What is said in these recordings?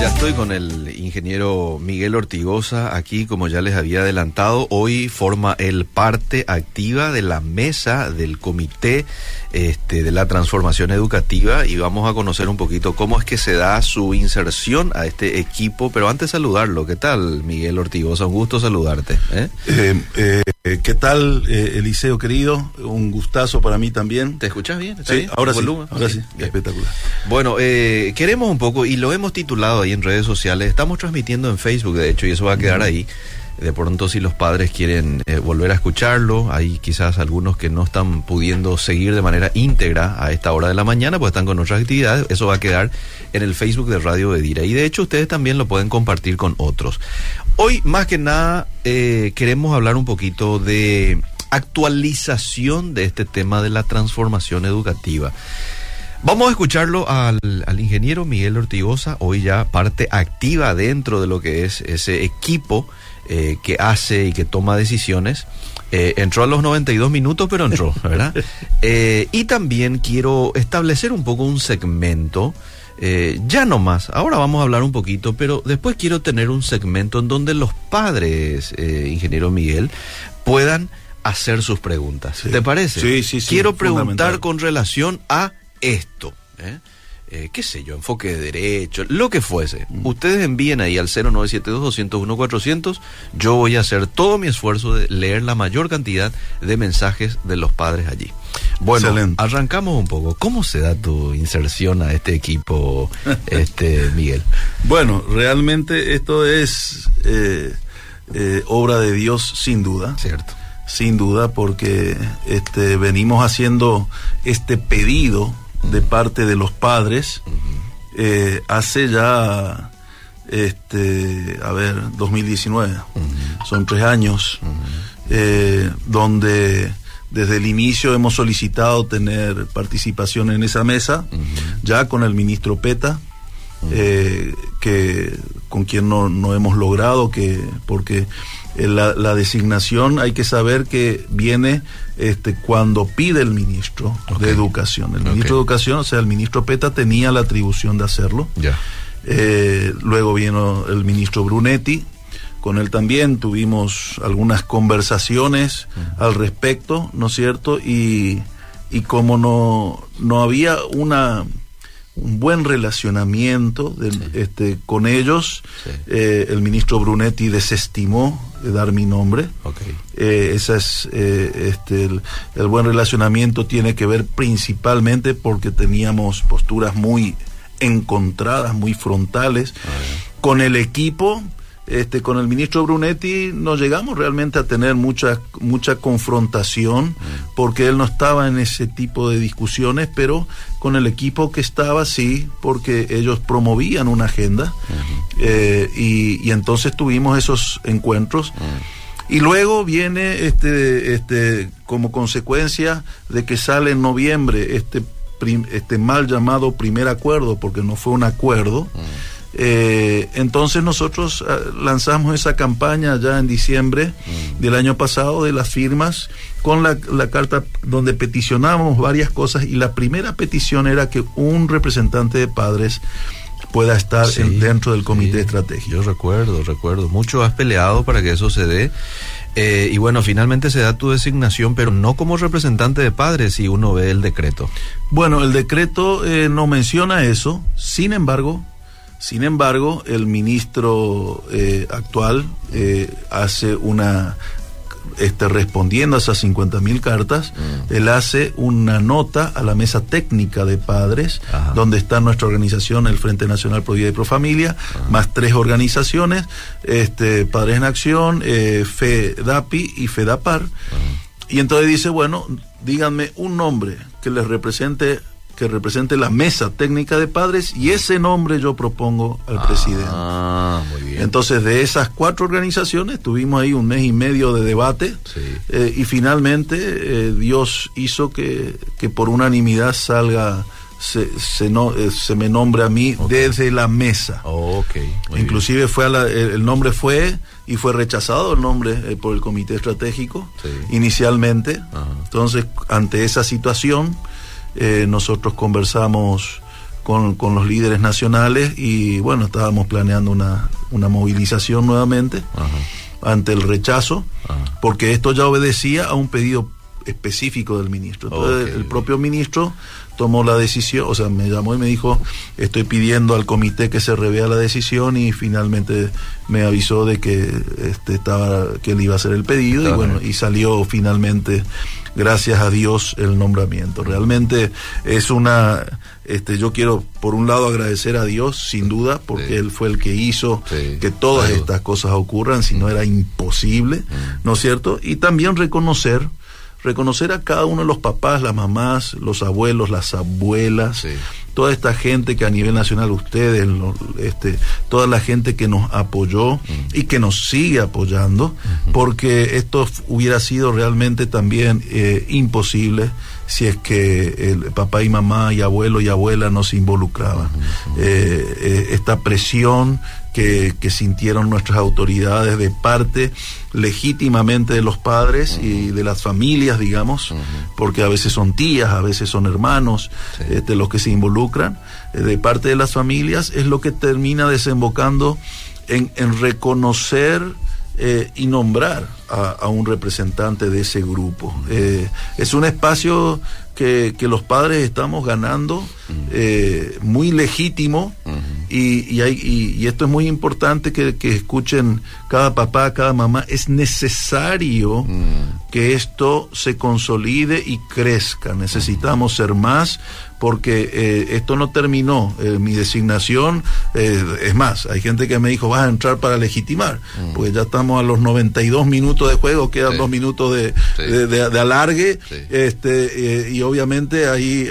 Ya estoy con el ingeniero Miguel Ortigosa aquí, como ya les había adelantado, hoy forma el parte activa de la mesa del comité este, de la transformación educativa y vamos a conocer un poquito cómo es que se da su inserción a este equipo, pero antes saludarlo, ¿qué tal Miguel Ortigosa? Un gusto saludarte. ¿eh? Eh, eh, ¿Qué tal Eliseo querido? Un gustazo para mí también. ¿Te escuchas bien? Sí, ahora sí, ahora sí, espectacular. Bueno, queremos un poco, y lo hemos titulado ahí en redes sociales, estamos transmitiendo en Facebook de hecho y eso va a quedar ahí de pronto si los padres quieren eh, volver a escucharlo, hay quizás algunos que no están pudiendo seguir de manera íntegra a esta hora de la mañana, pues están con otras actividades, eso va a quedar en el Facebook de Radio Edira y de hecho ustedes también lo pueden compartir con otros. Hoy más que nada eh, queremos hablar un poquito de actualización de este tema de la transformación educativa. Vamos a escucharlo al, al, ingeniero Miguel Ortigosa, hoy ya parte activa dentro de lo que es ese equipo eh, que hace y que toma decisiones. Eh, entró a los 92 minutos, pero entró, ¿verdad? Eh, y también quiero establecer un poco un segmento. Ya no más, ahora vamos a hablar un poquito, pero después quiero tener un segmento en donde los padres, ingeniero Miguel, puedan hacer sus preguntas. ¿Te parece? Sí, sí, sí. Quiero preguntar con relación a esto. ¿eh? Eh, qué sé yo, enfoque de derecho, lo que fuese. Mm. Ustedes envíen ahí al 0972-201-400. Yo voy a hacer todo mi esfuerzo de leer la mayor cantidad de mensajes de los padres allí. Bueno, arrancamos un poco. ¿Cómo se da tu inserción a este equipo, este Miguel? Bueno, realmente esto es eh, eh, obra de Dios sin duda. Cierto. Sin duda, porque este, venimos haciendo este pedido de parte de los padres eh, hace ya, este, a ver, 2019, son tres años, eh, donde desde el inicio hemos solicitado tener participación en esa mesa, ya con el ministro Peta, eh, que con quien no, no hemos logrado, que porque eh, la, designación hay que saber que viene este, cuando pide el ministro de Educación. El ministro de Educación, o sea, el ministro Peta tenía la atribución de hacerlo. Eh, luego vino el ministro Brunetti, con él también tuvimos algunas conversaciones al respecto, ¿no es cierto? Y, y como no, no había una un buen relacionamiento este, con ellos. Eh, el ministro Brunetti desestimó de dar mi nombre. Eh, esa es, eh, este, el, buen relacionamiento tiene que ver principalmente porque teníamos posturas muy encontradas, muy frontales. Ah, con el equipo este, con el ministro Brunetti no llegamos realmente a tener mucha, mucha confrontación mm. porque él no estaba en ese tipo de discusiones, pero con el equipo que estaba sí, porque ellos promovían una agenda eh, y, entonces tuvimos esos encuentros. Mm. Y luego viene este, este, como consecuencia de que sale en noviembre este, este mal llamado primer acuerdo, porque no fue un acuerdo. Mm. Eh, entonces nosotros ah, lanzamos esa campaña ya en diciembre mm. del año pasado de las firmas con la, carta donde peticionamos varias cosas y la primera petición era que un representante de padres pueda estar dentro del comité estratégico. Yo recuerdo, recuerdo. Mucho has peleado para que eso se dé. Eh, y bueno, finalmente se da tu designación, pero no como representante de padres si uno ve el decreto. Bueno, el decreto eh, no menciona eso, sin embargo, sin embargo, el ministro eh, actual eh, hace una, este, respondiendo a esas 50 mil cartas, mm. él hace una nota a la mesa técnica de padres, donde está nuestra organización, el Frente Nacional Pro Vida y Pro Familia, más tres organizaciones, este, Padres en Acción, eh, FEDAPI y FEDAPAR. Y entonces dice, bueno, díganme un nombre que les represente que represente la mesa técnica de padres y ese nombre yo propongo al ah, presidente. Muy bien. Entonces, de esas cuatro organizaciones tuvimos ahí un mes y medio de debate eh, y finalmente eh, Dios hizo que, que, por unanimidad salga. Se, se, no, eh, se me nombre a mí desde la mesa. Inclusive fue el nombre fue y fue rechazado el nombre por el comité estratégico inicialmente. Entonces, ante esa situación, eh, nosotros conversamos con, con, los líderes nacionales y bueno, estábamos planeando una, una movilización nuevamente ante el rechazo, porque esto ya obedecía a un pedido específico del ministro. Entonces, el propio ministro tomó la decisión, o sea, me llamó y me dijo, estoy pidiendo al comité que se revea la decisión y finalmente me avisó de que este estaba que él iba a hacer el pedido y bueno, y salió finalmente gracias a Dios el nombramiento. Realmente es una este yo quiero por un lado agradecer a Dios sin duda porque él fue el que hizo que todas estas cosas ocurran, si no era imposible, mm. ¿no es cierto? Y también reconocer reconocer a cada uno de los papás, las mamás, los abuelos, las abuelas, toda esta gente que a nivel nacional ustedes, este, toda la gente que nos apoyó mm. y que nos sigue apoyando, porque esto hubiera sido realmente también eh, imposible si es que el papá y mamá y abuelo y abuela no se involucraban. Eh, eh, esta presión que, sintieron nuestras autoridades de parte legítimamente de los padres y de las familias, digamos, porque a veces son tías, a veces son hermanos de este, los que se involucran, eh, de parte de las familias, es lo que termina desembocando en, reconocer y nombrar a, un representante de ese grupo. es un espacio que, los padres estamos ganando eh, muy legítimo y, y, hay, y, esto es muy importante que, que, escuchen cada papá, cada mamá, es necesario que esto se consolide y crezca, necesitamos ser más porque eh, esto no terminó, eh, mi designación, es más, hay gente que me dijo, vas a entrar para legitimar, pues ya estamos a los 92 minutos de juego, quedan dos minutos de, de, alargue, este, y obviamente ahí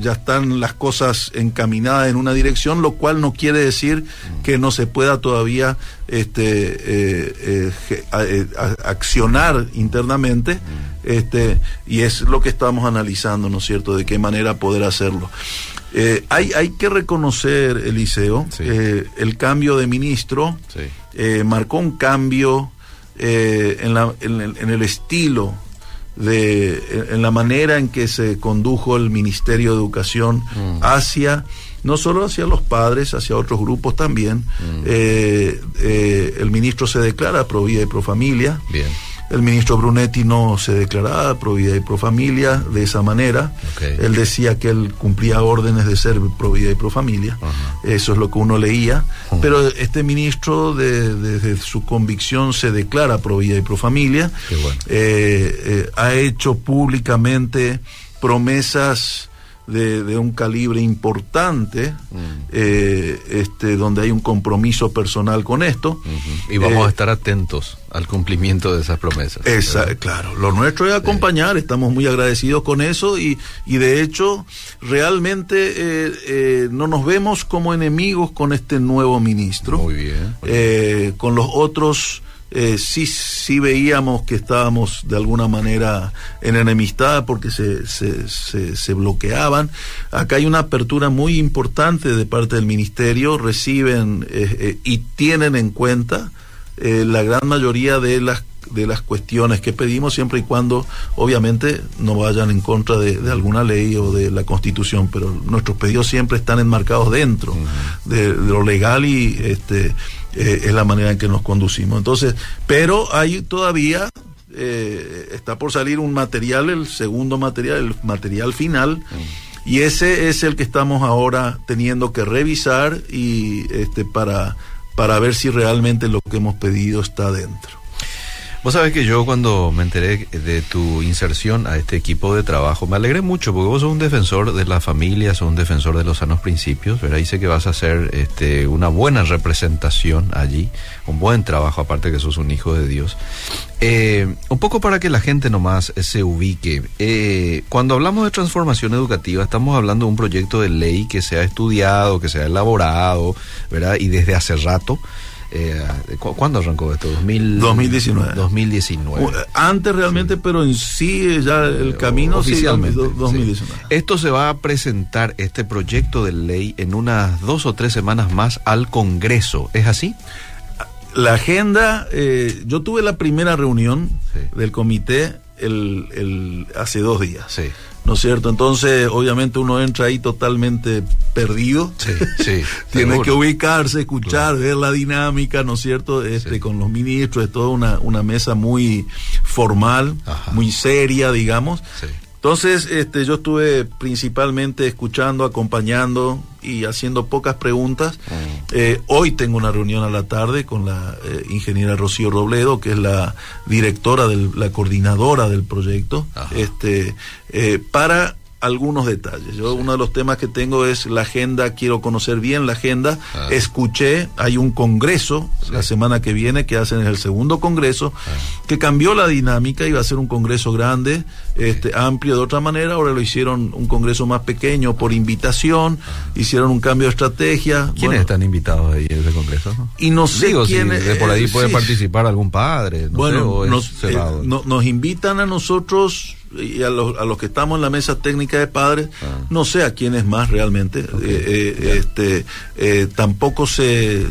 ya están las cosas encaminadas en una dirección, lo cual no quiere decir que no se pueda todavía este, eh, eh, eh, accionar internamente, este, y es lo que estamos analizando, ¿no es cierto?, de qué manera poder hacerlo. hay, hay que reconocer, Eliseo, el cambio de ministro marcó un cambio en, la, en el estilo de en la manera en que se condujo el Ministerio de Educación mm. hacia no solo hacia los padres, hacia otros grupos también. Mm. Eh, eh, el ministro se declara pro vida y pro familia. Bien. El ministro Brunetti no se declaraba pro vida y pro familia de esa manera. Él decía que él cumplía órdenes de ser pro vida y pro familia. Eso es lo que uno leía. Pero este ministro, desde su convicción, se declara pro vida y pro familia. Eh, eh, ha hecho públicamente promesas de, un calibre importante, mm. eh, este, donde hay un compromiso personal con esto. Y vamos a eh, estar atentos al cumplimiento de esas promesas. Esa, claro, lo nuestro es acompañar, estamos muy agradecidos con eso y, y de hecho realmente eh, no nos vemos como enemigos con este nuevo ministro. Muy bien. con los otros eh, sí, sí veíamos que estábamos de alguna manera en enemistad porque se, se, se, bloqueaban. Acá hay una apertura muy importante de parte del ministerio, reciben eh, eh, y tienen en cuenta la gran mayoría de las de las cuestiones que pedimos siempre y cuando obviamente no vayan en contra de, alguna ley o de la constitución pero nuestros pedidos siempre están enmarcados dentro de, lo legal y este eh, es la manera en que nos conducimos. Entonces, pero hay todavía, eh, está por salir un material, el segundo material, el material final, y ese es el que estamos ahora teniendo que revisar y este para, para ver si realmente lo que hemos pedido está dentro. Vos sabés que yo cuando me enteré de tu inserción a este equipo de trabajo, me alegré mucho porque vos sos un defensor de la familia, sos un defensor de los sanos principios, ¿verdad? Y que vas a hacer este, una buena representación allí, un buen trabajo, aparte que sos un hijo de Dios. Eh, un poco para que la gente nomás se ubique. Eh, cuando hablamos de transformación educativa, estamos hablando de un proyecto de ley que se ha estudiado, que se ha elaborado, ¿verdad? Y desde hace rato. Eh, ¿Cuándo arrancó esto? 2019. 2019. Antes realmente, pero en sí eh, ya el camino oficialmente. 2019. Esto se va a presentar, este proyecto de ley, en unas dos o tres semanas más al Congreso. ¿Es así? La agenda, eh, yo tuve la primera reunión del comité el, el, hace dos días. Sí ¿no es cierto? Entonces, obviamente uno entra ahí totalmente perdido. Sí, sí. Tiene que ubicarse, escuchar, ver la dinámica, ¿no es cierto? Este, Con los ministros, es toda una, una mesa muy formal, muy seria, digamos. Sí. Entonces, este, yo estuve principalmente escuchando, acompañando y haciendo pocas preguntas. Mm. Eh, hoy tengo una reunión a la tarde con la eh, ingeniera Rocío Robledo, que es la directora, del, la coordinadora del proyecto, este, eh, para algunos detalles. Yo uno de los temas que tengo es la agenda, quiero conocer bien la agenda. Ah. Escuché, hay un congreso la semana que viene que hacen el segundo congreso ah. que cambió la dinámica, iba a ser un congreso grande, este amplio de otra manera, ahora lo hicieron un congreso más pequeño por invitación, ah. hicieron un cambio de estrategia. ¿Quiénes están invitados ahí en ese congreso? Y no sé quiénes de por ahí puede participar algún padre, bueno, eh, nos invitan a nosotros y a los, a los que estamos en la mesa técnica de padres, ah. no sé a quién es más realmente. Eh, eh, este, eh, tampoco sé,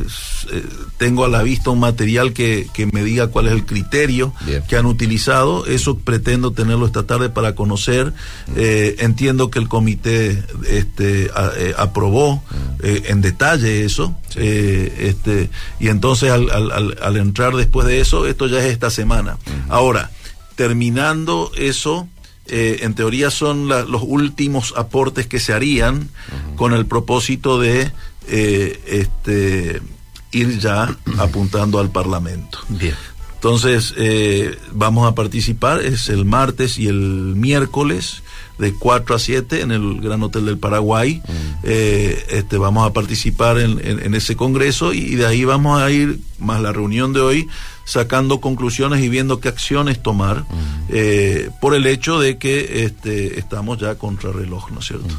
tengo a la vista un material que, que me diga cuál es el criterio que han utilizado. Eso pretendo tenerlo esta tarde para conocer. Mm. entiendo que el comité este, aprobó mm. en detalle eso. este, y entonces al, al, al, entrar después de eso, esto ya es esta semana. Ahora, terminando eso, eh, en teoría son los últimos aportes que se harían con el propósito de eh, este, ir ya apuntando al Parlamento. Bien. Entonces, eh, vamos a participar, es el martes y el miércoles de 4 a 7 en el Gran Hotel del Paraguay. este, vamos a participar en, en, ese congreso y de ahí vamos a ir, más la reunión de hoy, sacando conclusiones y viendo qué acciones tomar eh, por el hecho de que este, estamos ya contra reloj, ¿no es cierto?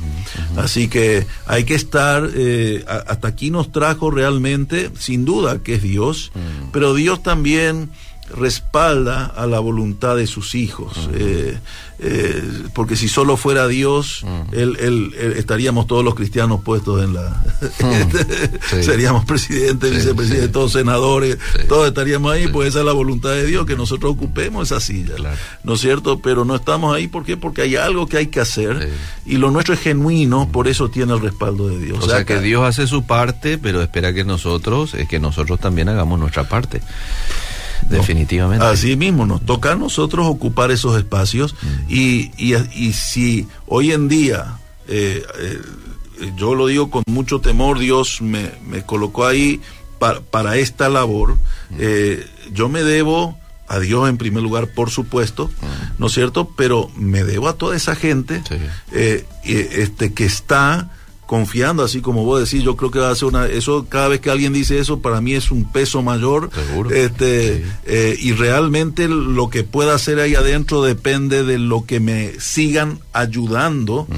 Así que hay que estar, eh, hasta aquí nos trajo realmente, sin duda, que es Dios, pero Dios también respalda a la voluntad de sus hijos. Eh, eh, porque si solo fuera Dios, él, estaríamos todos los cristianos puestos en la... Seríamos presidentes, vicepresidentes, todos senadores, todos estaríamos ahí, pues esa es la voluntad de Dios, que nosotros ocupemos esa silla. ¿No es cierto? Pero no estamos ahí, ¿por qué? Porque hay algo que hay que hacer y lo nuestro es genuino, por eso tiene el respaldo de Dios. O, sea, que Dios hace su parte, pero espera que nosotros, es que nosotros también hagamos nuestra parte. Definitivamente. Así mismo, nos toca a nosotros ocupar esos espacios mm. y, y, si hoy en día, eh, eh, yo lo digo con mucho temor, Dios me, me colocó ahí para, para esta labor, mm. eh, yo me debo a Dios en primer lugar, por supuesto, mm. ¿no es cierto? Pero me debo a toda esa gente este, que está confiando, así como vos decís, yo creo que va a ser una, eso cada vez que alguien dice eso, para mí es un peso mayor. Este, eh, y realmente lo que pueda hacer ahí adentro depende de lo que me sigan ayudando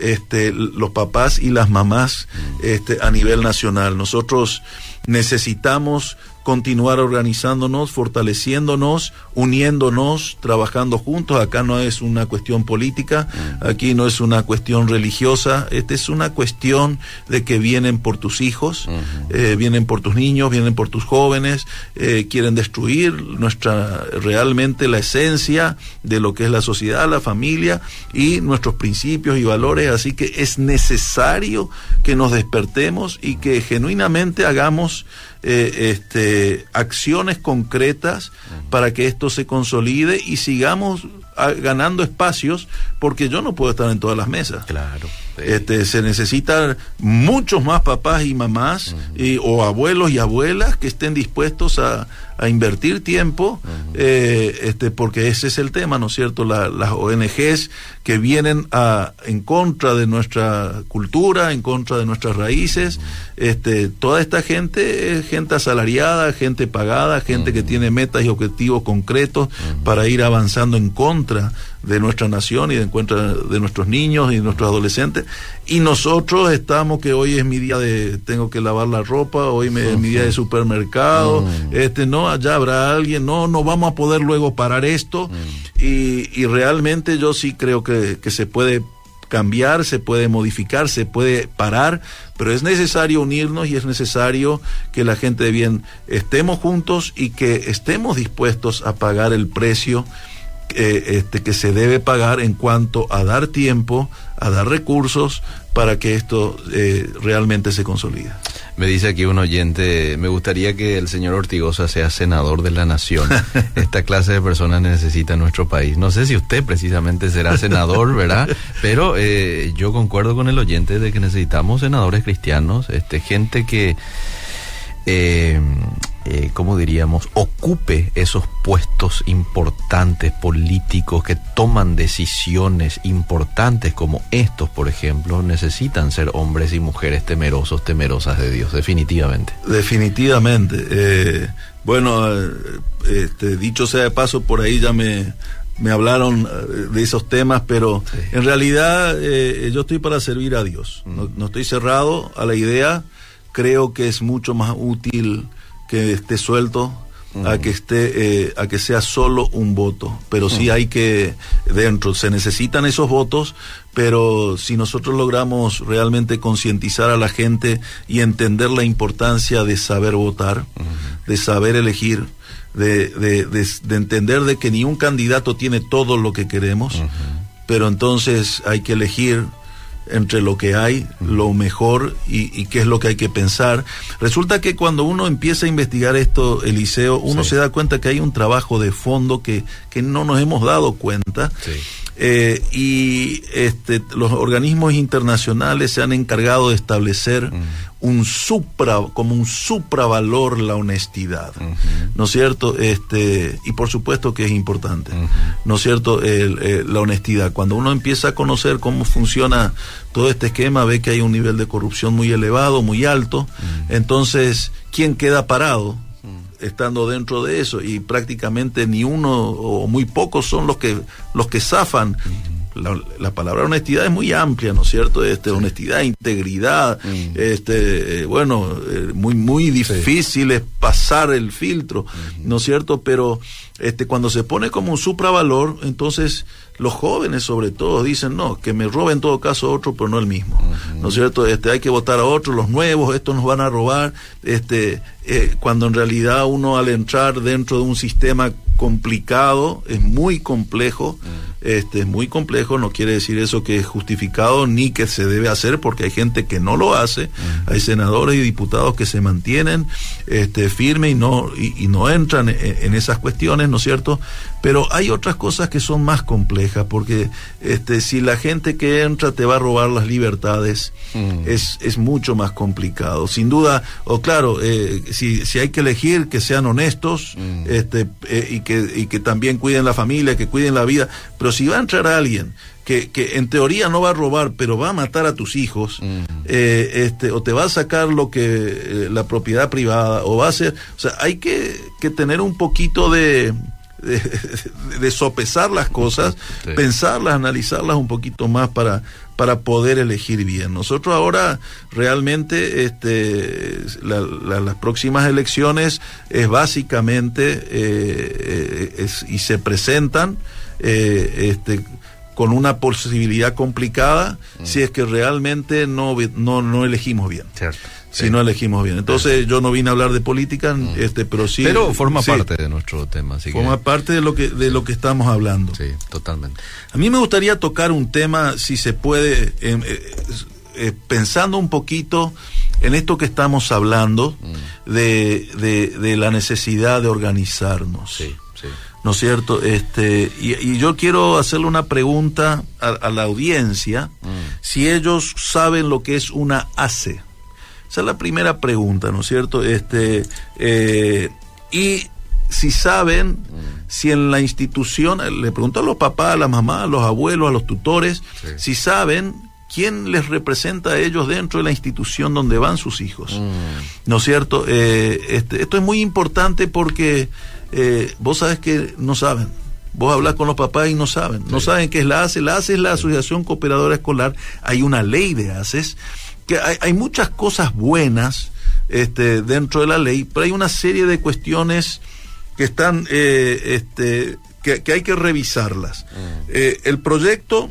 este, los papás y las mamás este, a nivel nacional. Nosotros necesitamos continuar organizándonos, fortaleciéndonos, uniéndonos, trabajando juntos. Acá no es una cuestión política, mm. aquí no es una cuestión religiosa, esta es una cuestión de que vienen por tus hijos, eh, vienen por tus niños, vienen por tus jóvenes, eh, quieren destruir nuestra realmente la esencia de lo que es la sociedad, la familia y nuestros principios y valores. Así que es necesario que nos despertemos y que genuinamente hagamos eh, este, acciones concretas para que esto se consolide y sigamos ah, ganando espacios, porque yo no puedo estar en todas las mesas. Claro. Este, se necesitan muchos más papás y mamás y, o abuelos y abuelas que estén dispuestos a, a invertir tiempo, eh, este, porque ese es el tema, ¿no es cierto? las ONGs que vienen a, en contra de nuestra cultura, en contra de nuestras raíces, este, toda esta gente es gente asalariada, gente pagada, gente que tiene metas y objetivos concretos para ir avanzando en contra de nuestra nación y de encuentra de nuestros niños y de nuestros adolescentes. Y nosotros estamos que hoy es mi día de tengo que lavar la ropa, hoy es mi día de supermercado, mm. este no, allá habrá alguien, no, no vamos a poder luego parar esto. Mm. Y, y, realmente yo sí creo que, que se puede cambiar, se puede modificar, se puede parar, pero es necesario unirnos y es necesario que la gente de bien estemos juntos y que estemos dispuestos a pagar el precio eh, este, que se debe pagar en cuanto a dar tiempo, a dar recursos para que esto eh, realmente se consolide. Me dice aquí un oyente, me gustaría que el señor Ortigosa sea senador de la nación. Esta clase de personas necesita nuestro país. No sé si usted precisamente será senador, ¿verdad? Pero eh, yo concuerdo con el oyente de que necesitamos senadores cristianos, este, gente que eh, eh, ¿cómo diríamos?, ocupe esos puestos importantes políticos que toman decisiones importantes como estos, por ejemplo, necesitan ser hombres y mujeres temerosos, temerosas de Dios, definitivamente. Definitivamente. Eh, bueno, eh, este, dicho sea de paso, por ahí ya me, me hablaron eh, de esos temas, pero en realidad yo estoy para servir a Dios. No, no estoy cerrado a la idea. Creo que es mucho más útil que esté suelto a que esté eh, a que sea solo un voto. Pero sí hay que dentro se necesitan esos votos pero si nosotros logramos realmente concientizar a la gente y entender la importancia de saber votar de saber elegir de, de, de, entender de que ni un candidato tiene todo lo que queremos pero entonces hay que elegir entre lo que hay, lo mejor y, qué es lo que hay que pensar. Resulta que cuando uno empieza a investigar esto, Eliseo, uno se da cuenta que hay un trabajo de fondo que, que no nos hemos dado cuenta. Eh, y este, los organismos internacionales se han encargado de establecer un supra, como un supravalor la honestidad, ¿no es cierto? Este, y por supuesto que es importante, ¿no es cierto? Eh, la honestidad. Cuando uno empieza a conocer cómo funciona todo este esquema, ve que hay un nivel de corrupción muy elevado, muy alto, entonces, ¿quién queda parado? Estando dentro de eso y prácticamente ni uno o muy pocos son los que los que zafan la, palabra honestidad es muy amplia, ¿no es cierto? Este, honestidad, integridad, mm. este, eh, bueno, eh, muy, muy difícil es pasar el filtro, ¿no es cierto? Pero este, cuando se pone como un supravalor, entonces los jóvenes sobre todo dicen, no, que me robe en todo caso otro, pero no el mismo, ¿no es cierto? Este, hay que votar a otros, los nuevos, estos nos van a robar, este, eh, cuando en realidad uno al entrar dentro de un sistema complicado, es muy complejo, mm. este es muy complejo, no quiere decir eso que es justificado ni que se debe hacer porque hay gente que no lo hace, mm. hay senadores y diputados que se mantienen este firmes y no y, no entran en, esas cuestiones, ¿no es cierto? Pero hay otras cosas que son más complejas porque este si la gente que entra te va a robar las libertades mm. es es mucho más complicado. Sin duda, o claro, eh, si si hay que elegir que sean honestos, este eh, y que, y que también cuiden la familia, que cuiden la vida. Pero si va a entrar alguien que, que en teoría no va a robar, pero va a matar a tus hijos, eh, este, o te va a sacar lo que eh, la propiedad privada, o va a hacer, o sea, hay que, que tener un poquito de, de, sopesar las cosas, pensarlas, analizarlas un poquito más para, para poder elegir bien. Nosotros ahora realmente este, las próximas elecciones es básicamente eh, eh, y se presentan este, con una posibilidad complicada mm. si es que realmente no, no, no elegimos bien. Cierto si no elegimos bien. Entonces yo no vine a hablar de política, mm. este, pero sí. Pero forma parte de nuestro tema. Así forma parte de lo que de lo que estamos hablando. Sí, totalmente. A mí me gustaría tocar un tema, si se puede, eh, eh, pensando un poquito en esto que estamos hablando mm. de, de, la necesidad de organizarnos. Sí, sí. ¿No es cierto? Este, y, yo quiero hacerle una pregunta a, la audiencia, mm. si ellos saben lo que es una ACE. Esa es la primera pregunta, ¿no es cierto? Este, eh, y si saben, si en la institución, le pregunto a los papás, a la mamá, a los abuelos, a los tutores, si saben quién les representa a ellos dentro de la institución donde van sus hijos. Mm. ¿No es cierto? Eh, este, esto es muy importante porque eh, vos sabes que no saben. Vos hablas con los papás y no saben. No saben qué es la ACE. La ACE es la Asociación Cooperadora Escolar. Hay una ley de ACES que hay, muchas cosas buenas este, dentro de la ley, pero hay una serie de cuestiones que están, eh, este, que, hay que revisarlas. Mm. Eh, el proyecto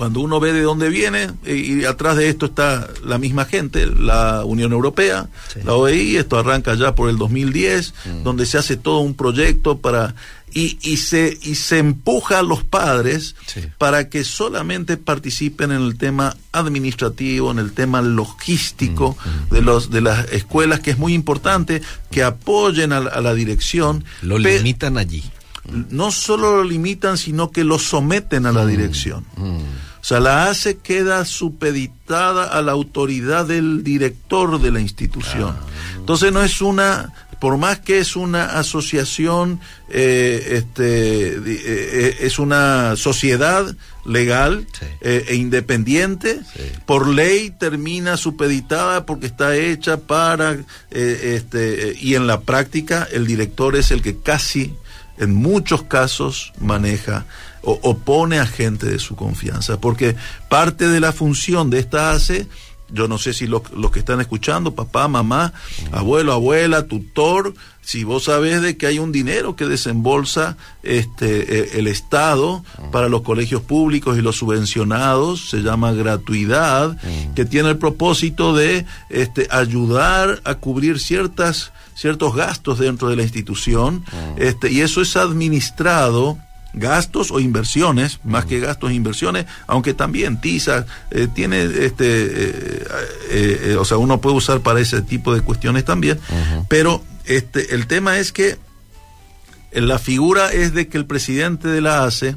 cuando uno ve de dónde viene, eh, y atrás de esto está la misma gente, la Unión Europea, la OEI, esto arranca ya por el 2010, mm. donde se hace todo un proyecto para y, y, se, y se empuja a los padres para que solamente participen en el tema administrativo, en el tema logístico mm, mm. de, los, de las escuelas, que es muy importante, que apoyen a, la dirección. Lo limitan allí. No solo lo limitan, sino que lo someten a la dirección. O sea, la ACE queda supeditada a la autoridad del director de la institución. Entonces no es una, por más que es una asociación, eh, este, eh, eh, es una sociedad legal e independiente, por ley termina supeditada porque está hecha para, este, y en la práctica el director es el que casi en muchos casos maneja o opone a gente de su confianza, porque parte de la función de esta ACE, yo no sé si los, que están escuchando, papá, mamá, abuelo, abuela, tutor, si vos sabés de que hay un dinero que desembolsa este e, el Estado para los colegios públicos y los subvencionados, se llama gratuidad, que tiene el propósito de este ayudar a cubrir ciertas ciertos gastos dentro de la institución, este y eso es administrado gastos o inversiones, más que gastos e inversiones, aunque también TISA eh, tiene, este, eh, eh, o sea, uno puede usar para ese tipo de cuestiones también, pero este, el tema es que la figura es de que el presidente de la ACE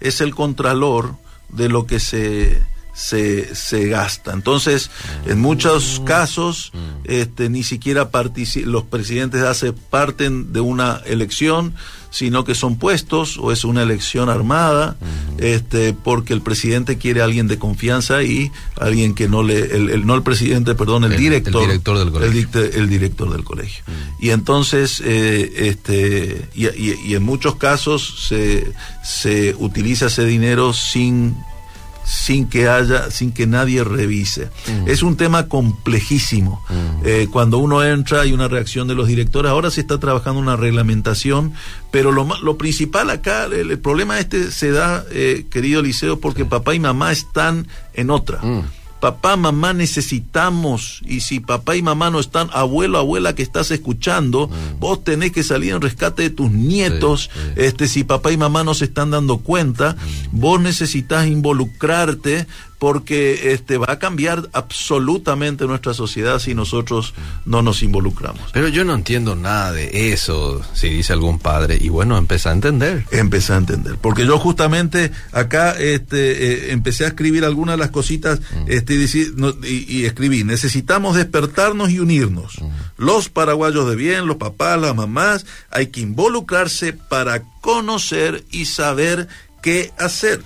es el contralor de lo que se se, se gasta. Entonces, en muchos casos, este, ni siquiera los presidentes de ACE parten de una elección, sino que son puestos o es una elección armada, este, porque el presidente quiere a alguien de confianza y alguien que no le, el, no el presidente, perdón, el, director, el director del colegio, el, director del colegio. Y entonces, eh, este, y, y, en muchos casos se, se utiliza ese dinero sin sin que haya, sin que nadie revise. Mm. Es un tema complejísimo. Mm. Eh, cuando uno entra hay una reacción de los directores. Ahora se está trabajando una reglamentación, pero lo, lo principal acá, el, problema este se da, eh, querido Liceo, porque papá y mamá están en otra. Mm papá, mamá necesitamos, y si papá y mamá no están, abuelo, abuela que estás escuchando, mm. vos tenés que salir en rescate de tus nietos, este, si papá y mamá no se están dando cuenta, mm. vos necesitas involucrarte porque este va a cambiar absolutamente nuestra sociedad si nosotros no nos involucramos. Pero yo no entiendo nada de eso, si dice algún padre, y bueno, empecé a entender. Empecé a entender, porque yo justamente acá este, eh, empecé a escribir algunas de las cositas mm. este, y, escribí, necesitamos despertarnos y unirnos. Mm. Los paraguayos de bien, los papás, las mamás, hay que involucrarse para conocer y saber qué hacer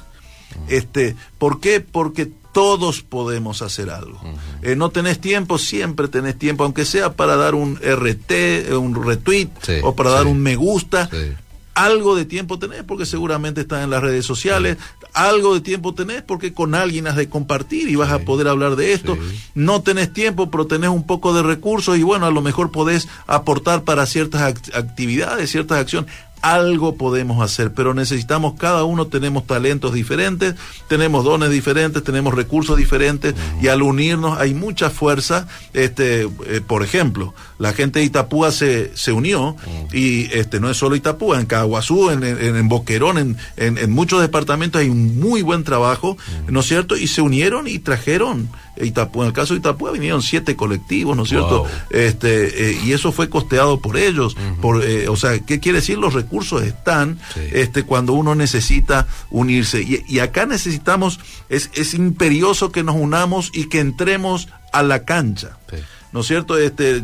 este, ¿Por qué? Porque todos podemos hacer algo. Eh, no tenés tiempo, siempre tenés tiempo, aunque sea para dar un RT, eh, un retweet o para dar un me gusta. Algo de tiempo tenés porque seguramente estás en las redes sociales, algo de tiempo tenés porque con alguien has de compartir y vas a poder hablar de esto. No tenés tiempo, pero tenés un poco de recursos y bueno, a lo mejor podés aportar para ciertas actividades, ciertas acciones algo podemos hacer, pero necesitamos, cada uno tenemos talentos diferentes, tenemos dones diferentes, tenemos recursos diferentes y al unirnos hay mucha fuerza. Este, eh, por ejemplo, la gente de Itapúa se, se unió y este no es solo Itapúa, en Caguazú, en, en, Boquerón, en, en, muchos departamentos hay un muy buen trabajo, ¿no es cierto? Y se unieron y trajeron Itapúa, en el caso de Itapúa vinieron siete colectivos, ¿no es cierto? Este, eh, y eso fue costeado por ellos. por, eh, o sea, ¿qué quiere decir? Los recursos están este, cuando uno necesita unirse. Y, y acá necesitamos, es, es imperioso que nos unamos y que entremos a la cancha. ¿No es cierto? Este,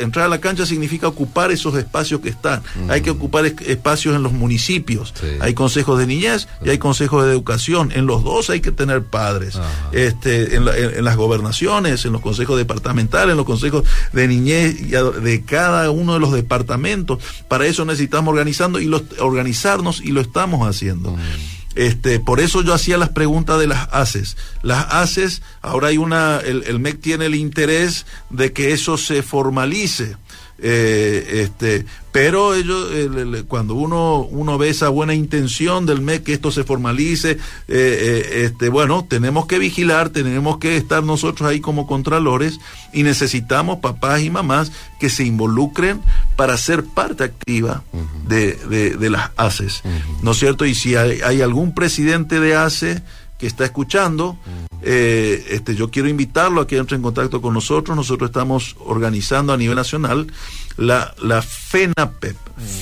entrar a la cancha significa ocupar esos espacios que están. Hay que ocupar espacios en los municipios. Hay consejos de niñez y hay consejos de educación. En los dos hay que tener padres. Este, en, las gobernaciones, en los consejos departamentales, en los consejos de niñez de cada uno de los departamentos. Para eso necesitamos organizando y los, organizarnos y lo estamos haciendo. Este, por eso yo hacía las preguntas de las ACES. Las ACES, ahora hay una, el, el MEC tiene el interés de que eso se formalice. Eh, este, pero ellos, eh, cuando uno, uno ve esa buena intención del MEC que esto se formalice, eh, este, bueno, tenemos que vigilar, tenemos que estar nosotros ahí como contralores y necesitamos papás y mamás que se involucren para ser parte activa de, de, las ACES, ¿no es cierto? Y si hay, hay algún presidente de ACE, que está escuchando, eh, este, yo quiero invitarlo a que entre en contacto con nosotros. Nosotros estamos organizando a nivel nacional la, la FENAPEP,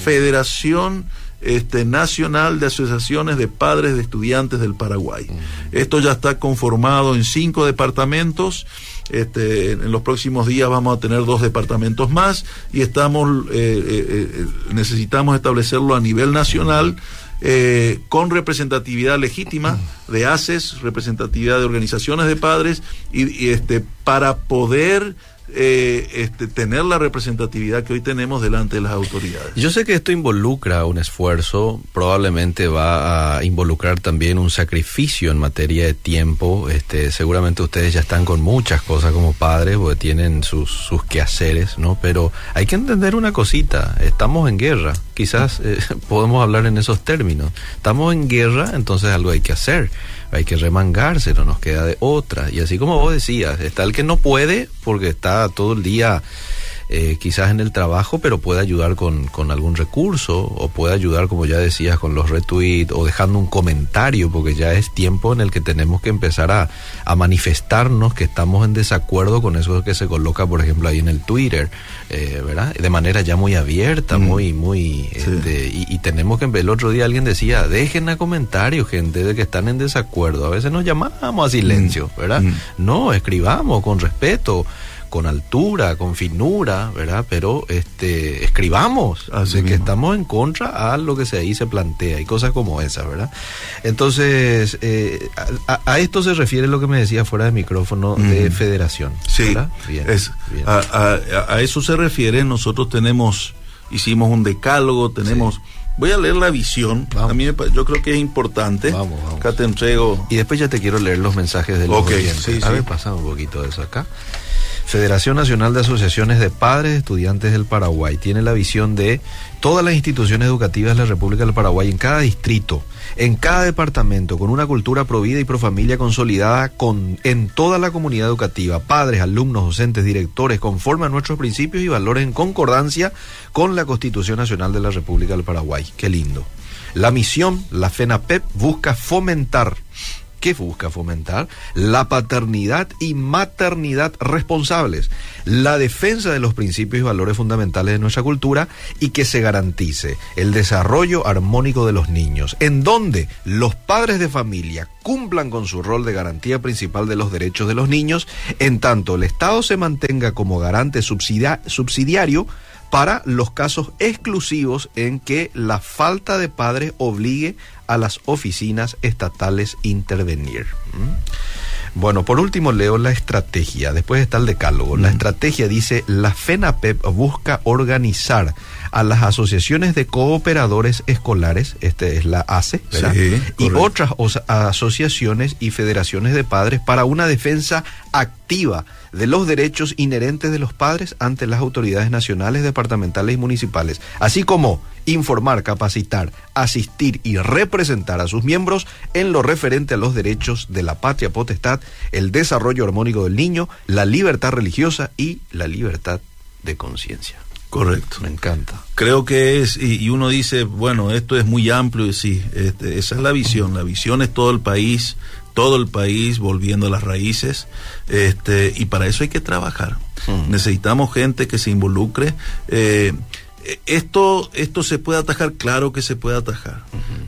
Federación este, Nacional de Asociaciones de Padres de Estudiantes del Paraguay. Esto ya está conformado en cinco departamentos. Este, en los próximos días vamos a tener dos departamentos más y estamos eh, eh, necesitamos establecerlo a nivel nacional eh, con representatividad legítima de ACES, representatividad de organizaciones de padres, y, y este, para poder eh, este, tener la representatividad que hoy tenemos delante de las autoridades. Yo sé que esto involucra un esfuerzo, probablemente va a involucrar también un sacrificio en materia de tiempo. Este, seguramente ustedes ya están con muchas cosas como padres, porque tienen sus, sus quehaceres, ¿no? Pero hay que entender una cosita, estamos en guerra, quizás eh, podemos hablar en esos términos. Estamos en guerra, entonces algo hay que hacer hay que remangarse, no nos queda de otra. Y así como vos decías, está el que no puede porque está todo el día eh, quizás en el trabajo, pero puede ayudar con, con, algún recurso o puede ayudar, como ya decías, con los retweets o dejando un comentario, porque ya es tiempo en el que tenemos que empezar a, a manifestarnos que estamos en desacuerdo con eso que se coloca, por ejemplo, ahí en el Twitter, eh, ¿verdad? De manera ya muy abierta, mm. muy, muy... Este, y, tenemos que... El otro día alguien decía, dejen a comentarios, gente, de que están en desacuerdo. A veces nos llamamos a silencio, mm. ¿verdad? Mm. No, escribamos con respeto con altura, con finura, ¿verdad? Pero este escribamos Así que estamos en contra a lo que se ahí se plantea y cosas como esas, ¿verdad? Entonces, eh, a, esto se refiere lo que me decía fuera de micrófono de federación. Sí, bien, es, A, eso se refiere, nosotros tenemos, hicimos un decálogo, tenemos... Voy a leer la visión. A mí yo creo que es importante. Vamos, vamos. Acá te entrego. Y después ya te quiero leer los mensajes de los okay, oyentes. a ver, pasamos un poquito de eso acá. Federación Nacional de Asociaciones de Padres Estudiantes del Paraguay. Tiene la visión de todas las instituciones educativas de la República del Paraguay en cada distrito, en cada departamento, con una cultura provida y pro familia consolidada con, en toda la comunidad educativa, padres, alumnos, docentes, directores, conforme a nuestros principios y valores en concordancia con la Constitución Nacional de la República del Paraguay. Qué lindo. La misión, la FENAPEP, busca fomentar que busca fomentar la paternidad y maternidad responsables, la defensa de los principios y valores fundamentales de nuestra cultura y que se garantice el desarrollo armónico de los niños, en donde los padres de familia cumplan con su rol de garantía principal de los derechos de los niños, en tanto el Estado se mantenga como garante subsidiario para los casos exclusivos en que la falta de padres obligue a las oficinas estatales intervenir. ¿Mm? Bueno, por último leo la estrategia, después está el decálogo. La estrategia dice, la FENAPEP busca organizar a las asociaciones de cooperadores escolares, este es la ACE, y otras asociaciones y federaciones de padres para una defensa activa de los derechos inherentes de los padres ante las autoridades nacionales, departamentales y municipales, así como informar, capacitar, asistir y representar a sus miembros en lo referente a los derechos de la patria potestad, el desarrollo armónico del niño, la libertad religiosa y la libertad de conciencia. Correcto. Me encanta. Creo que es, y, uno dice, bueno, esto es muy amplio, y sí, este, esa es la visión. La visión es todo el país, todo el país volviendo a las raíces, este, y para eso hay que trabajar. Hmm. Necesitamos gente que se involucre. Eh, esto, esto se puede atajar, claro que se puede atajar.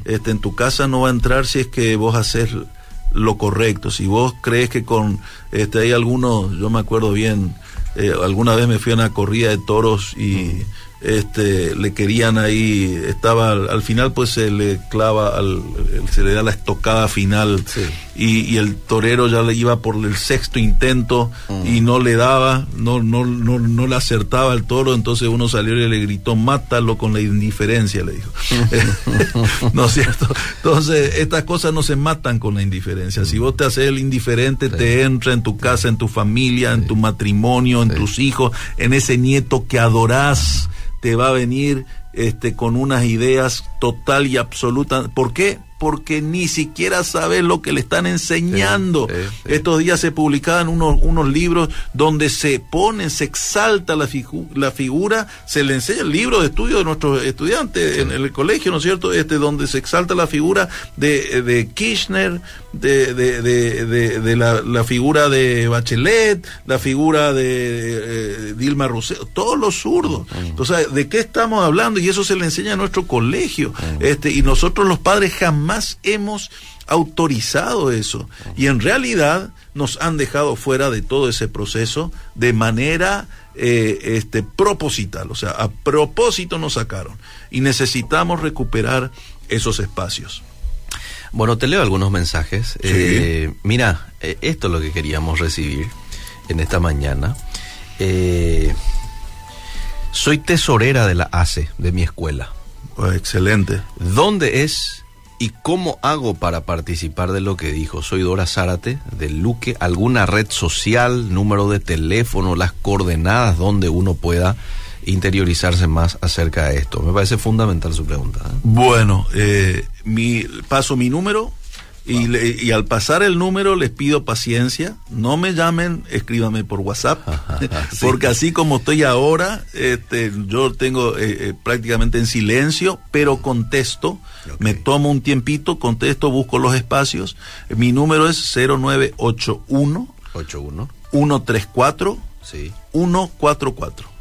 este, en tu casa no va a entrar si es que vos haces lo correcto. Si vos crees que con, este, hay algunos, yo me acuerdo bien, eh, alguna vez me fui a una corrida de toros y este le querían ahí estaba al, final pues se le clava al, se le da la estocada final y, y el torero ya le iba por el sexto intento y no le daba, no, no, no, no le acertaba el toro, entonces uno salió y le gritó, mátalo con la indiferencia, le dijo. ¿No es cierto? Entonces, estas cosas no se matan con la indiferencia. Si vos te haces el indiferente, te entra en tu casa, en tu familia, en tu matrimonio, en tus hijos, en ese nieto que adorás, te va a venir este, con unas ideas total y absoluta. ¿Por qué? Porque ni siquiera sabe lo que le están enseñando. Sí, sí, sí. Estos días se publicaban unos, unos libros donde se pone, se exalta la, figu la figura, se le enseña el libro de estudio de nuestros estudiantes en, en, el colegio, ¿no es cierto? Este, donde se exalta la figura de, de Kirchner, de, de, de, de la, la, figura de Bachelet, la figura de eh, Dilma Rousseff, todos los zurdos. Entonces, ¿de qué estamos hablando? Y eso se le enseña a nuestro colegio. Este, y nosotros los padres jamás hemos autorizado eso y en realidad nos han dejado fuera de todo ese proceso de manera eh, este, proposital, o sea, a propósito nos sacaron y necesitamos recuperar esos espacios. Bueno, te leo algunos mensajes. Sí. Eh, mira, eh, esto es lo que queríamos recibir en esta mañana. Eh, soy tesorera de la ACE, de mi escuela. Oh, excelente. ¿Dónde es ¿Y cómo hago para participar de lo que dijo? Soy Dora Zárate, de Luque. ¿Alguna red social, número de teléfono, las coordenadas donde uno pueda interiorizarse más acerca de esto? Me parece fundamental su pregunta. ¿eh? Bueno, eh, mi, paso mi número, y, le, y, al pasar el número les pido paciencia, no me llamen, escríbame por WhatsApp, sí. porque así como estoy ahora, este, yo tengo eh, eh, prácticamente en silencio, pero contesto, okay. me tomo un tiempito, contesto, busco los espacios. Mi número es 0981 81 134 sí. 144.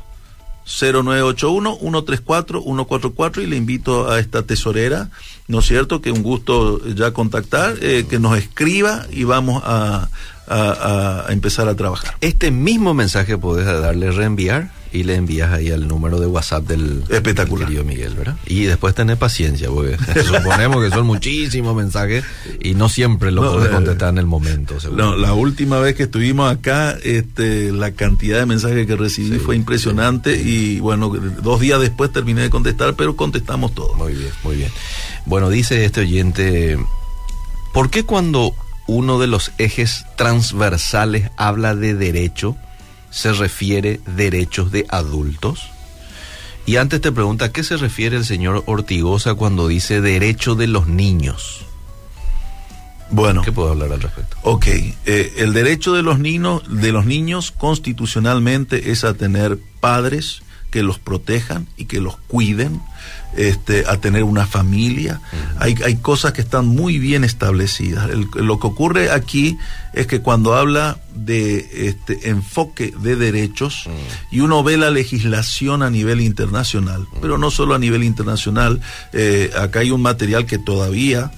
0981-134-144 y le invito a esta tesorera, ¿no es cierto? Que un gusto ya contactar, eh, que nos escriba y vamos a, a, a, empezar a trabajar. Este mismo mensaje podés darle reenviar y le envías ahí al número de WhatsApp del, Espectacular. del querido Miguel, ¿verdad? Y después tener paciencia, porque suponemos que son muchísimos mensajes y no siempre lo no, podés contestar en el momento. No, la última vez que estuvimos acá, este, la cantidad de mensajes que recibí sí, fue impresionante sí. y bueno, dos días después terminé de contestar, pero contestamos todo. Muy bien, muy bien. Bueno, dice este oyente, ¿por qué cuando uno de los ejes transversales habla de derecho, se refiere derechos de adultos? Y antes te pregunta, ¿a qué se refiere el señor Ortigosa cuando dice derecho de los niños? Bueno, ¿qué puedo hablar al respecto? Ok, eh, el derecho de los niños, de los niños constitucionalmente es a tener padres que los protejan y que los cuiden, este, a tener una familia. Uh -huh. hay, hay, cosas que están muy bien establecidas. El, lo que ocurre aquí es que cuando habla de este enfoque de derechos uh -huh. y uno ve la legislación a nivel internacional, uh -huh. pero no solo a nivel internacional, eh, acá hay un material que todavía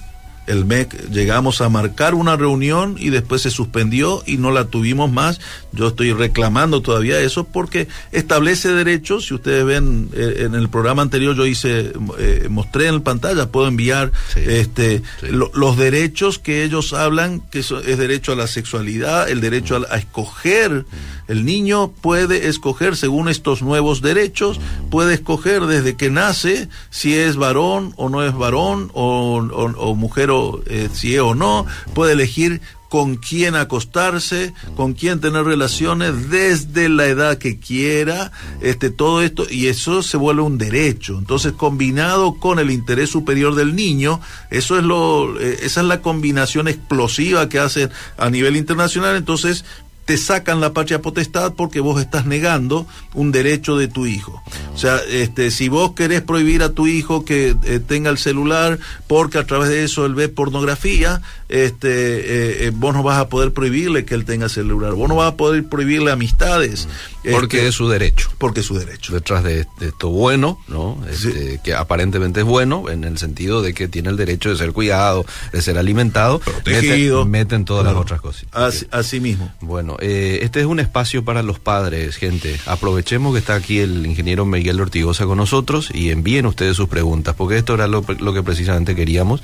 el MEC llegamos a marcar una reunión y después se suspendió y no la tuvimos más. Yo estoy reclamando todavía eso porque establece derechos. Si ustedes ven eh, en el programa anterior yo hice eh, mostré en pantalla, puedo enviar sí, este sí. Lo, los derechos que ellos hablan que eso es derecho a la sexualidad, el derecho a, a escoger. El niño puede escoger según estos nuevos derechos, puede escoger desde que nace si es varón o no es varón o, o, o mujer eh, si es o no, puede elegir con quién acostarse, con quién tener relaciones desde la edad que quiera, este todo esto y eso se vuelve un derecho. Entonces, combinado con el interés superior del niño, eso es lo eh, esa es la combinación explosiva que hacen a nivel internacional, entonces te sacan la patria potestad porque vos estás negando un derecho de tu hijo. O sea, este, si vos querés prohibir a tu hijo que eh, tenga el celular porque a través de eso él ve pornografía, este, eh, eh, vos no vas a poder prohibirle que él tenga celular, vos no vas a poder prohibirle amistades. Porque este, es su derecho. Porque es su derecho. Detrás de, de esto bueno, ¿no? Este, sí. Que aparentemente es bueno, en el sentido de que tiene el derecho de ser cuidado, de ser alimentado, protegido. Meten, meten todas las otras cosas. Así, así mismo. Bueno, eh, este es un espacio para los padres, gente. Aprovechemos que está aquí el ingeniero Miguel Ortigosa con nosotros y envíen ustedes sus preguntas, porque esto era lo, que precisamente queríamos,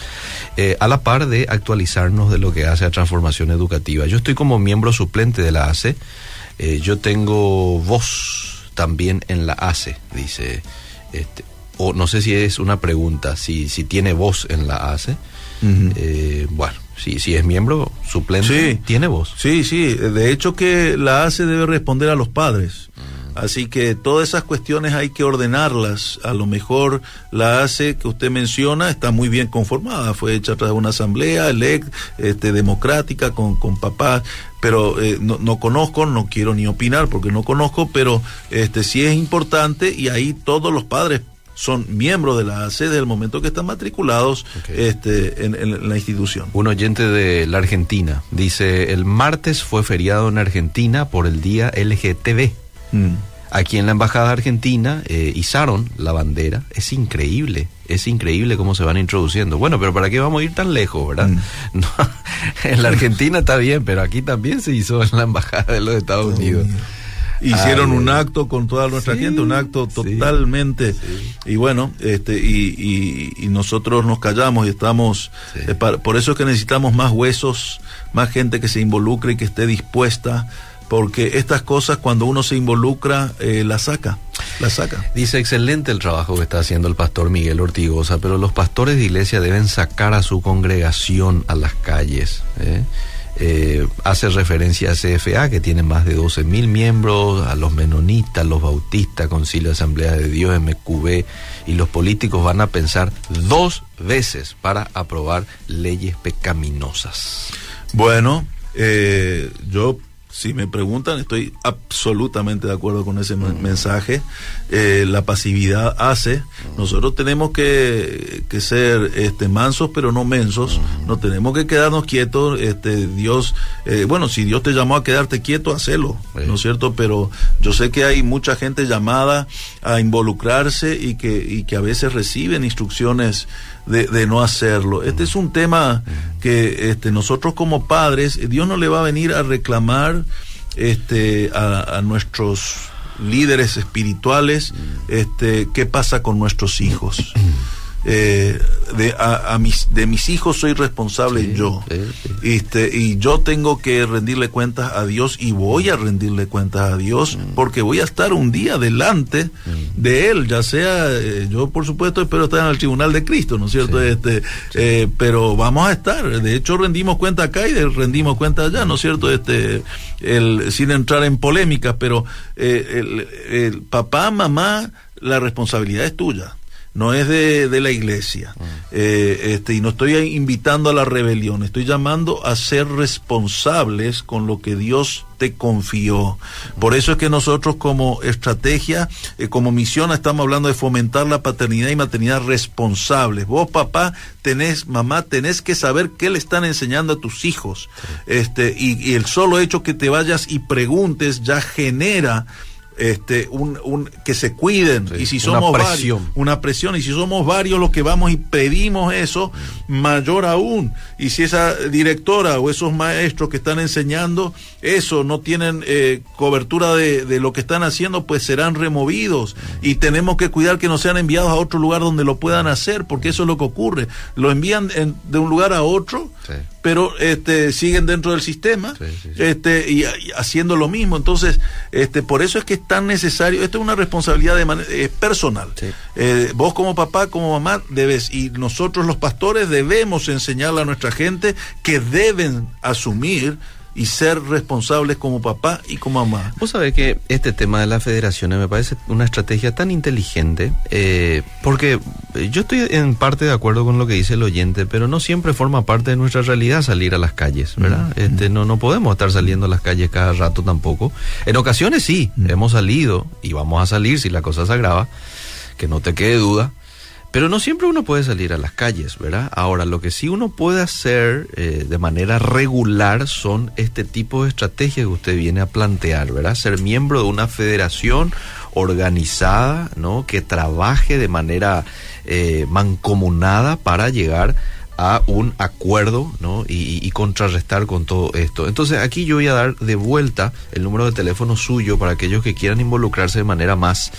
eh, a la par de actualizarnos de lo que hace a Transformación Educativa. Yo estoy como miembro suplente de la ACE, eh, yo tengo voz también en la ACE, dice, este, o no sé si es una pregunta, si, si tiene voz en la ACE. bueno si, si es miembro suplente, tiene voz. Sí, sí, de hecho que la ACE debe responder a los padres. Mm. Así que todas esas cuestiones hay que ordenarlas. A lo mejor la ACE que usted menciona está muy bien conformada, fue hecha tras una asamblea elect, este, democrática con, con papás, pero eh, no, no, conozco, no quiero ni opinar porque no conozco, pero este sí es importante y ahí todos los padres son miembros de la AC desde el momento que están matriculados este, en, la institución. Un oyente de la Argentina dice, el martes fue feriado en Argentina por el día LGTB. Mm. Aquí en la Embajada Argentina eh, izaron la bandera. Es increíble, es increíble cómo se van introduciendo. Bueno, pero ¿para qué vamos a ir tan lejos, verdad? Mm. en la Argentina está bien, pero aquí también se hizo en la Embajada de los Estados Unidos. Hicieron un acto con toda nuestra gente, un acto totalmente. Y bueno, este y, y, nosotros nos callamos y estamos. Eh, por eso es que necesitamos más huesos, más gente que se involucre y que esté dispuesta porque estas cosas cuando uno se involucra eh, las saca, las saca. Dice excelente el trabajo que está haciendo el pastor Miguel Ortigosa, pero los pastores de iglesia deben sacar a su congregación a las calles. ¿eh? Eh, hace referencia a CFA, que tiene más de 12 mil miembros, a los menonitas, los bautistas, Concilio Asamblea de Dios, MQB, y los políticos van a pensar dos veces para aprobar leyes pecaminosas. Bueno, eh, yo si me preguntan, estoy absolutamente de acuerdo con ese mm. mensaje. Eh, la pasividad hace. Mm. Nosotros tenemos que, que, ser este, mansos, pero no mensos. Mm. No tenemos que quedarnos quietos. Este, Dios, eh, bueno, si Dios te llamó a quedarte quieto, hacelo, ¿no es cierto? Pero yo sé que hay mucha gente llamada a involucrarse y que, y que a veces reciben instrucciones de, no hacerlo. Este es un tema que este, nosotros como padres, Dios no le va a venir a reclamar este, a, a nuestros líderes espirituales este, qué pasa con nuestros hijos. Eh, de, a, mis, de mis hijos soy responsable yo. Este, y yo tengo que rendirle cuentas a Dios y voy a rendirle cuentas a Dios mm. porque voy a estar un día delante mm. de Él, ya sea, eh, yo por supuesto espero estar en el tribunal de Cristo, ¿no es cierto? Este, eh, pero vamos a estar, de hecho rendimos cuenta acá y rendimos cuenta allá, ¿no es cierto? Este, el, sin entrar en polémicas, pero el papá, mamá, la responsabilidad es tuya no es de, de la iglesia. Ah. Eh, este, y no estoy invitando a la rebelión, estoy llamando a ser responsables con lo que Dios te confió. Por eso es que nosotros como estrategia, eh, como misión, estamos hablando de fomentar la paternidad y maternidad responsables. Vos, papá, tenés, mamá, tenés que saber qué le están enseñando a tus hijos. Este, y, y el solo hecho que te vayas y preguntes ya genera este, un, un, que se cuiden y si somos una presión. Varios, una presión y si somos varios los que vamos y pedimos eso, mayor aún. Y si esa directora o esos maestros que están enseñando eso no tienen eh, cobertura de, de, lo que están haciendo, pues serán removidos y tenemos que cuidar que no sean enviados a otro lugar donde lo puedan hacer, porque eso es lo que ocurre. Lo envían de un lugar a otro pero este siguen dentro del sistema este y, haciendo lo mismo entonces este por eso es que es tan necesario. Esto es una responsabilidad de eh, personal. Eh, vos como papá como mamá debes y nosotros los pastores debemos enseñarle a nuestra gente que deben asumir y ser responsables como papá y como mamá. Vos sabés que este tema de las federaciones me parece una estrategia tan inteligente, eh, porque yo estoy en parte de acuerdo con lo que dice el oyente, pero no siempre forma parte de nuestra realidad salir a las calles, ¿verdad? Mm, este, mm. no, no podemos estar saliendo a las calles cada rato tampoco. En ocasiones sí, mm. hemos salido y vamos a salir si la cosa se agrava, que no te quede duda pero no siempre uno puede salir a las calles, ¿verdad? Ahora, lo que sí uno puede hacer eh, de manera regular son este tipo de estrategias que usted viene a plantear, ¿verdad? Ser miembro de una federación organizada, ¿no? Que trabaje de manera eh, mancomunada para llegar un acuerdo ¿no? y, y, contrarrestar con todo esto. Entonces aquí yo voy a dar de vuelta el número de teléfono suyo para aquellos que quieran involucrarse de manera más,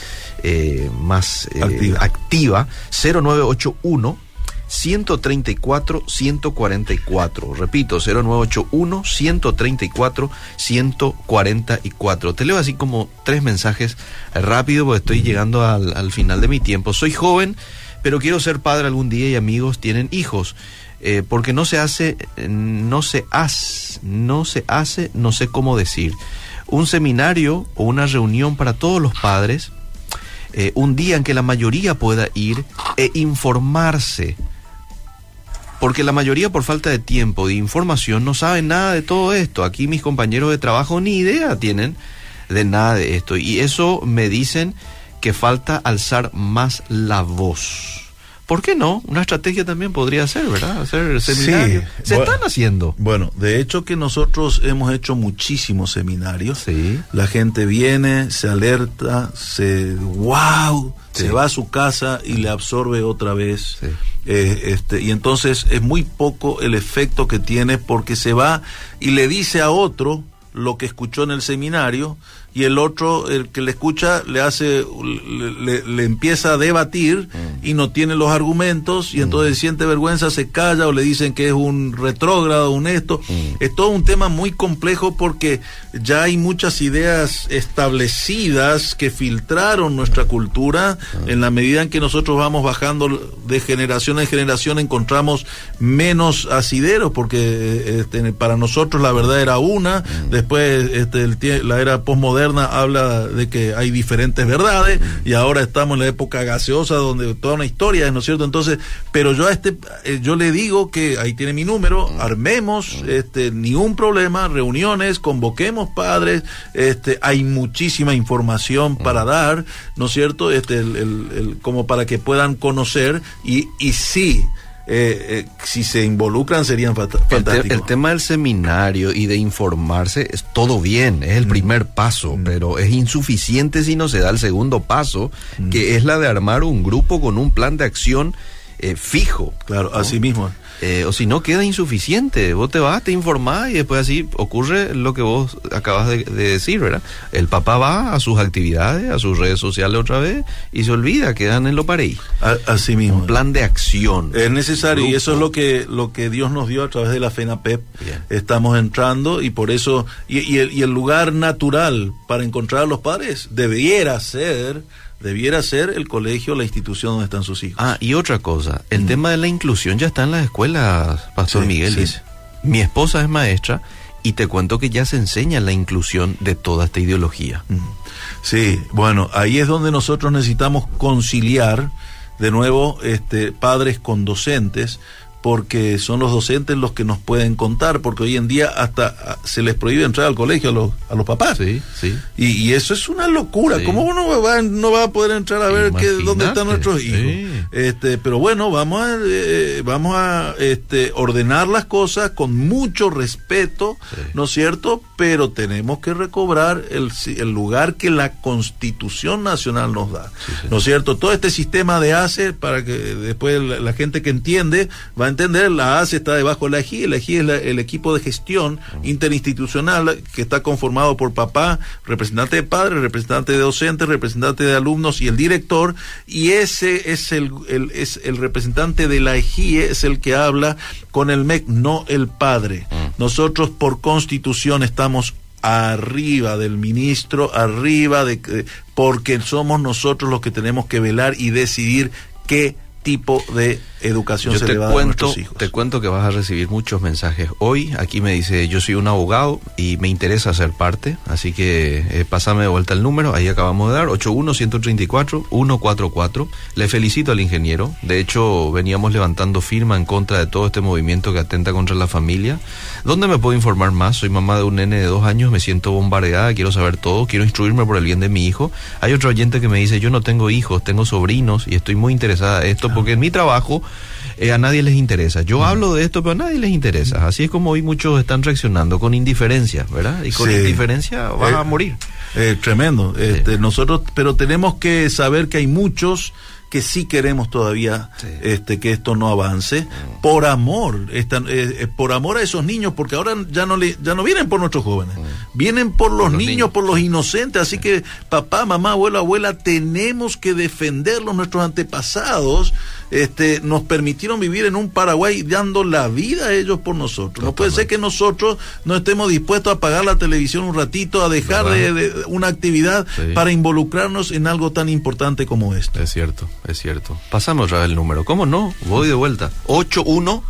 eh, más eh, activa. activa 0981 134 144. Repito, 0981 134 144. Te leo así como tres mensajes rápido porque estoy llegando al, al final de mi tiempo. Soy joven, pero quiero ser padre algún día y amigos tienen hijos. Eh, porque no se hace, no se hace, no se hace, no sé cómo decir. Un seminario o una reunión para todos los padres, eh, un día en que la mayoría pueda ir e informarse porque la mayoría por falta de tiempo, de información, no saben nada de todo esto. Aquí mis compañeros de trabajo ni idea tienen de nada de esto. Y eso me dicen que falta alzar más la voz. ¿Por qué no? Una estrategia también podría ser, ¿verdad? Hacer seminarios. Sí, Se bueno, están haciendo. Bueno, de hecho que nosotros hemos hecho muchísimos seminarios. Sí. La gente viene, se alerta, se wow, Sí. se va a su casa y le absorbe otra vez. Sí. Eh, este, y entonces es muy poco el efecto que tiene porque se va y le dice a otro lo que escuchó en el seminario y el otro, el que le escucha, le hace, le, empieza a debatir y no tiene los argumentos y entonces siente vergüenza, se calla o le dicen que es un retrógrado, un esto. Es todo un tema muy complejo porque ya hay muchas ideas establecidas que filtraron nuestra cultura. En la medida en que nosotros vamos bajando de generación en generación encontramos menos asideros porque eh, este, para nosotros la verdad era una, después este, el la era habla de que hay diferentes verdades y ahora estamos en la época gaseosa donde toda una historia es, ¿no es cierto? Entonces, pero yo a este, eh, yo le digo que ahí tiene mi número, armemos, este, ningún problema, reuniones, convoquemos padres, este, hay muchísima información para dar, ¿no es cierto? Este, el- el- como para que puedan conocer y, y sí, eh, eh, si se involucran serían fanta- El, te- fantásticos. el tema del seminario y de informarse es todo bien, es el primer paso, pero es insuficiente si no se da el segundo paso, que es la de armar un grupo con un plan de acción eh, fijo. Claro, ¿no? así mismo. Eh, o si no, queda insuficiente. Vos te vas, te informás y después así ocurre lo que vos acabas de, de decir, ¿verdad? El papá va a sus actividades, a sus redes sociales otra vez y se olvida, quedan en lo pareí. Así mismo. Un plan de acción. Es necesario y eso es lo que lo que Dios nos dio a través de la FENAPEP. Bien. Estamos entrando y por eso y, y el, y el lugar natural para encontrar a los padres debiera ser debiera ser el colegio, la institución donde están sus hijos. Ah, y otra cosa, el tema de la inclusión ya está en las escuelas, Pastor Sí, Miguel sí. Mi esposa es maestra y te cuento que ya se enseña la inclusión de toda esta ideología. Mm. Sí, bueno, ahí es donde nosotros necesitamos conciliar de nuevo este padres con docentes porque son los docentes los que nos pueden contar, porque hoy en día hasta ah, se les prohíbe entrar al colegio a los, a los papás. Sí, sí. Y, y eso es una locura. Sí. ¿Cómo uno va, no va a poder entrar a ver qué, dónde están nuestros hijos? sí. Este, pero bueno, vamos a, eh, vamos a este, ordenar las cosas con mucho respeto, Sí. ¿no es cierto? Pero tenemos que recobrar el, el lugar que la Constitución Nacional nos da. ¿no es cierto? Todo este sistema de ACE, para que después la, la gente que entiende va a entender, la ACE está debajo de la EGI, la EGI es la- el equipo de gestión interinstitucional que está conformado por papá, representante de padres, representante de docentes, representante de alumnos y el director, y ese es el, el- es el representante de la EGIE, es el que habla con el MEC, no el padre. Nosotros por constitución estamos arriba del ministro, arriba de porque somos nosotros los que tenemos que velar y decidir qué tipo de educación Yo se te le va a dar a cuento, nuestros hijos. te cuento que vas a recibir muchos mensajes hoy. Aquí me dice, yo soy un abogado y me interesa ser parte, así que eh, pásame de vuelta el número, ahí acabamos de dar, 81-134-144. Le felicito al ingeniero, de hecho veníamos levantando firma en contra de todo este movimiento que atenta contra la familia. ¿Dónde me puedo informar más? Soy mamá de un nene de dos años, me siento bombardeada, quiero saber todo, quiero instruirme por el bien de mi hijo. Hay otro oyente que me dice, yo no tengo hijos, tengo sobrinos y estoy muy interesada en esto porque en mi trabajo eh, a nadie les interesa. Yo hablo de esto, pero a nadie les interesa. Así es como hoy muchos están reaccionando con indiferencia, ¿verdad? Y con Sí. indiferencia vas Eh, a morir. Eh, tremendo. Este, nosotros, pero tenemos que saber que hay muchos que sí queremos todavía Sí. este, que esto no avance, por amor, esta- eh, eh, por amor a esos niños, porque ahora ya no, le, ya no vienen por nuestros jóvenes, vienen por los, los niños, niños. por los inocentes, así que papá, mamá, abuelo, abuela, tenemos que defenderlos, nuestros antepasados este, nos permitieron vivir en un Paraguay dando la vida a ellos por nosotros. No puede ser que nosotros no estemos dispuestos a apagar la televisión un ratito, a dejar de, una actividad Sí. para involucrarnos en algo tan importante como esto. Es cierto, es cierto. Pasamos ya el número. ¿Cómo no? Voy de vuelta. 81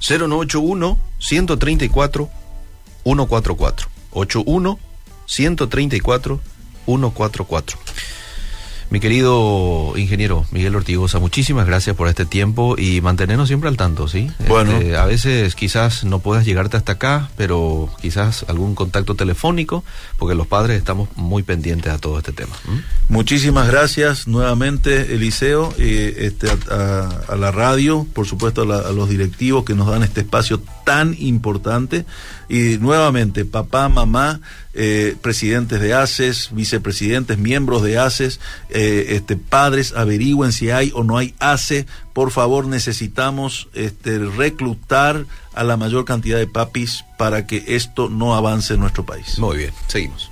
0981 134 144. 81 134 144. Mi querido ingeniero Miguel Ortigosa, muchísimas gracias por este tiempo y mantenernos siempre al tanto, ¿sí? Bueno. Este, a veces quizás no puedas llegarte hasta acá, pero quizás algún contacto telefónico, porque los padres estamos muy pendientes a todo este tema. Muchísimas gracias nuevamente, Eliseo, eh, este, a la radio, por supuesto a, la- a los directivos que nos dan este espacio tan importante. Y nuevamente, papá, mamá, eh, presidentes de ACES, vicepresidentes, miembros de ACES, eh, este, padres, averigüen si hay o no hay ACE. Por favor, necesitamos este, reclutar a la mayor cantidad de papis para que esto no avance en nuestro país. Muy bien, seguimos.